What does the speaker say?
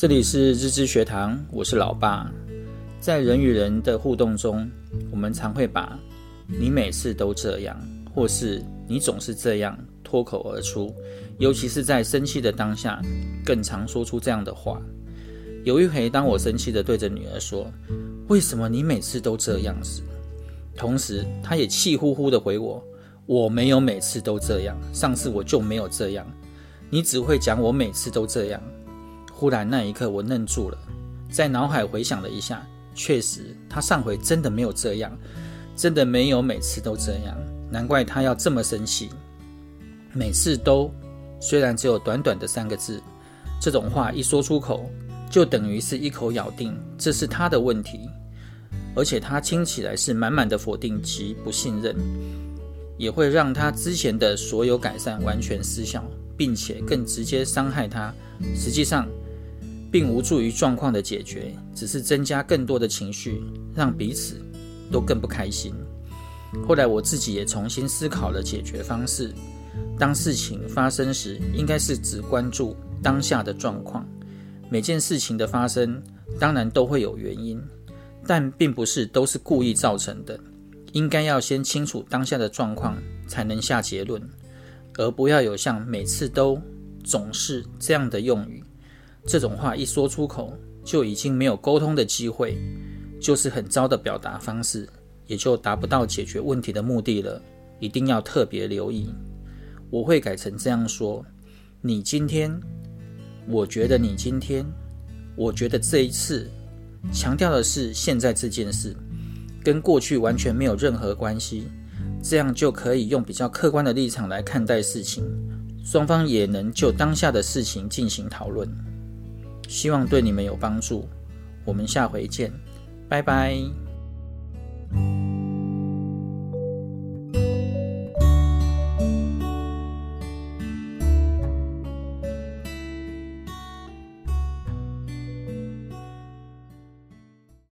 这里是日知学堂，我是老爸。在人与人的互动中，我们常会把“你每次都这样”或是“你总是这样”脱口而出，尤其是在生气的当下，更常说出这样的话。有一回，当我生气地对着女儿说：“为什么你每次都这样子？”同时，她也气呼呼地回我：“我没有每次都这样，上次我就没有这样。你只会讲我每次都这样。”忽然那一刻，我愣住了，在脑海回想了一下，确实，他上回真的没有这样，真的没有每次都这样。难怪他要这么生气。每次都，虽然只有短短的三个字，这种话一说出口，就等于是一口咬定这是他的问题。而且他听起来是满满的否定及不信任，也会让他之前的所有改善完全失效，并且更直接伤害他。实际上，并无助于状况的解决，只是增加更多的情绪，让彼此都更不开心。后来我自己也重新思考了解决方式。当事情发生时，应该是只关注当下的状况。每件事情的发生，当然都会有原因。但并不是都是故意造成的，应该要先清楚当下的状况，才能下结论，而不要有像每次都总是这样的用语。这种话一说出口，就已经没有沟通的机会，就是很糟的表达方式，也就达不到解决问题的目的了。一定要特别留意。我会改成这样说：你今天，我觉得你今天，我觉得这一次。强调的是现在这件事，跟过去完全没有任何关系，这样就可以用比较客观的立场来看待事情，双方也能就当下的事情进行讨论。希望对你们有帮助，我们下回见，拜拜。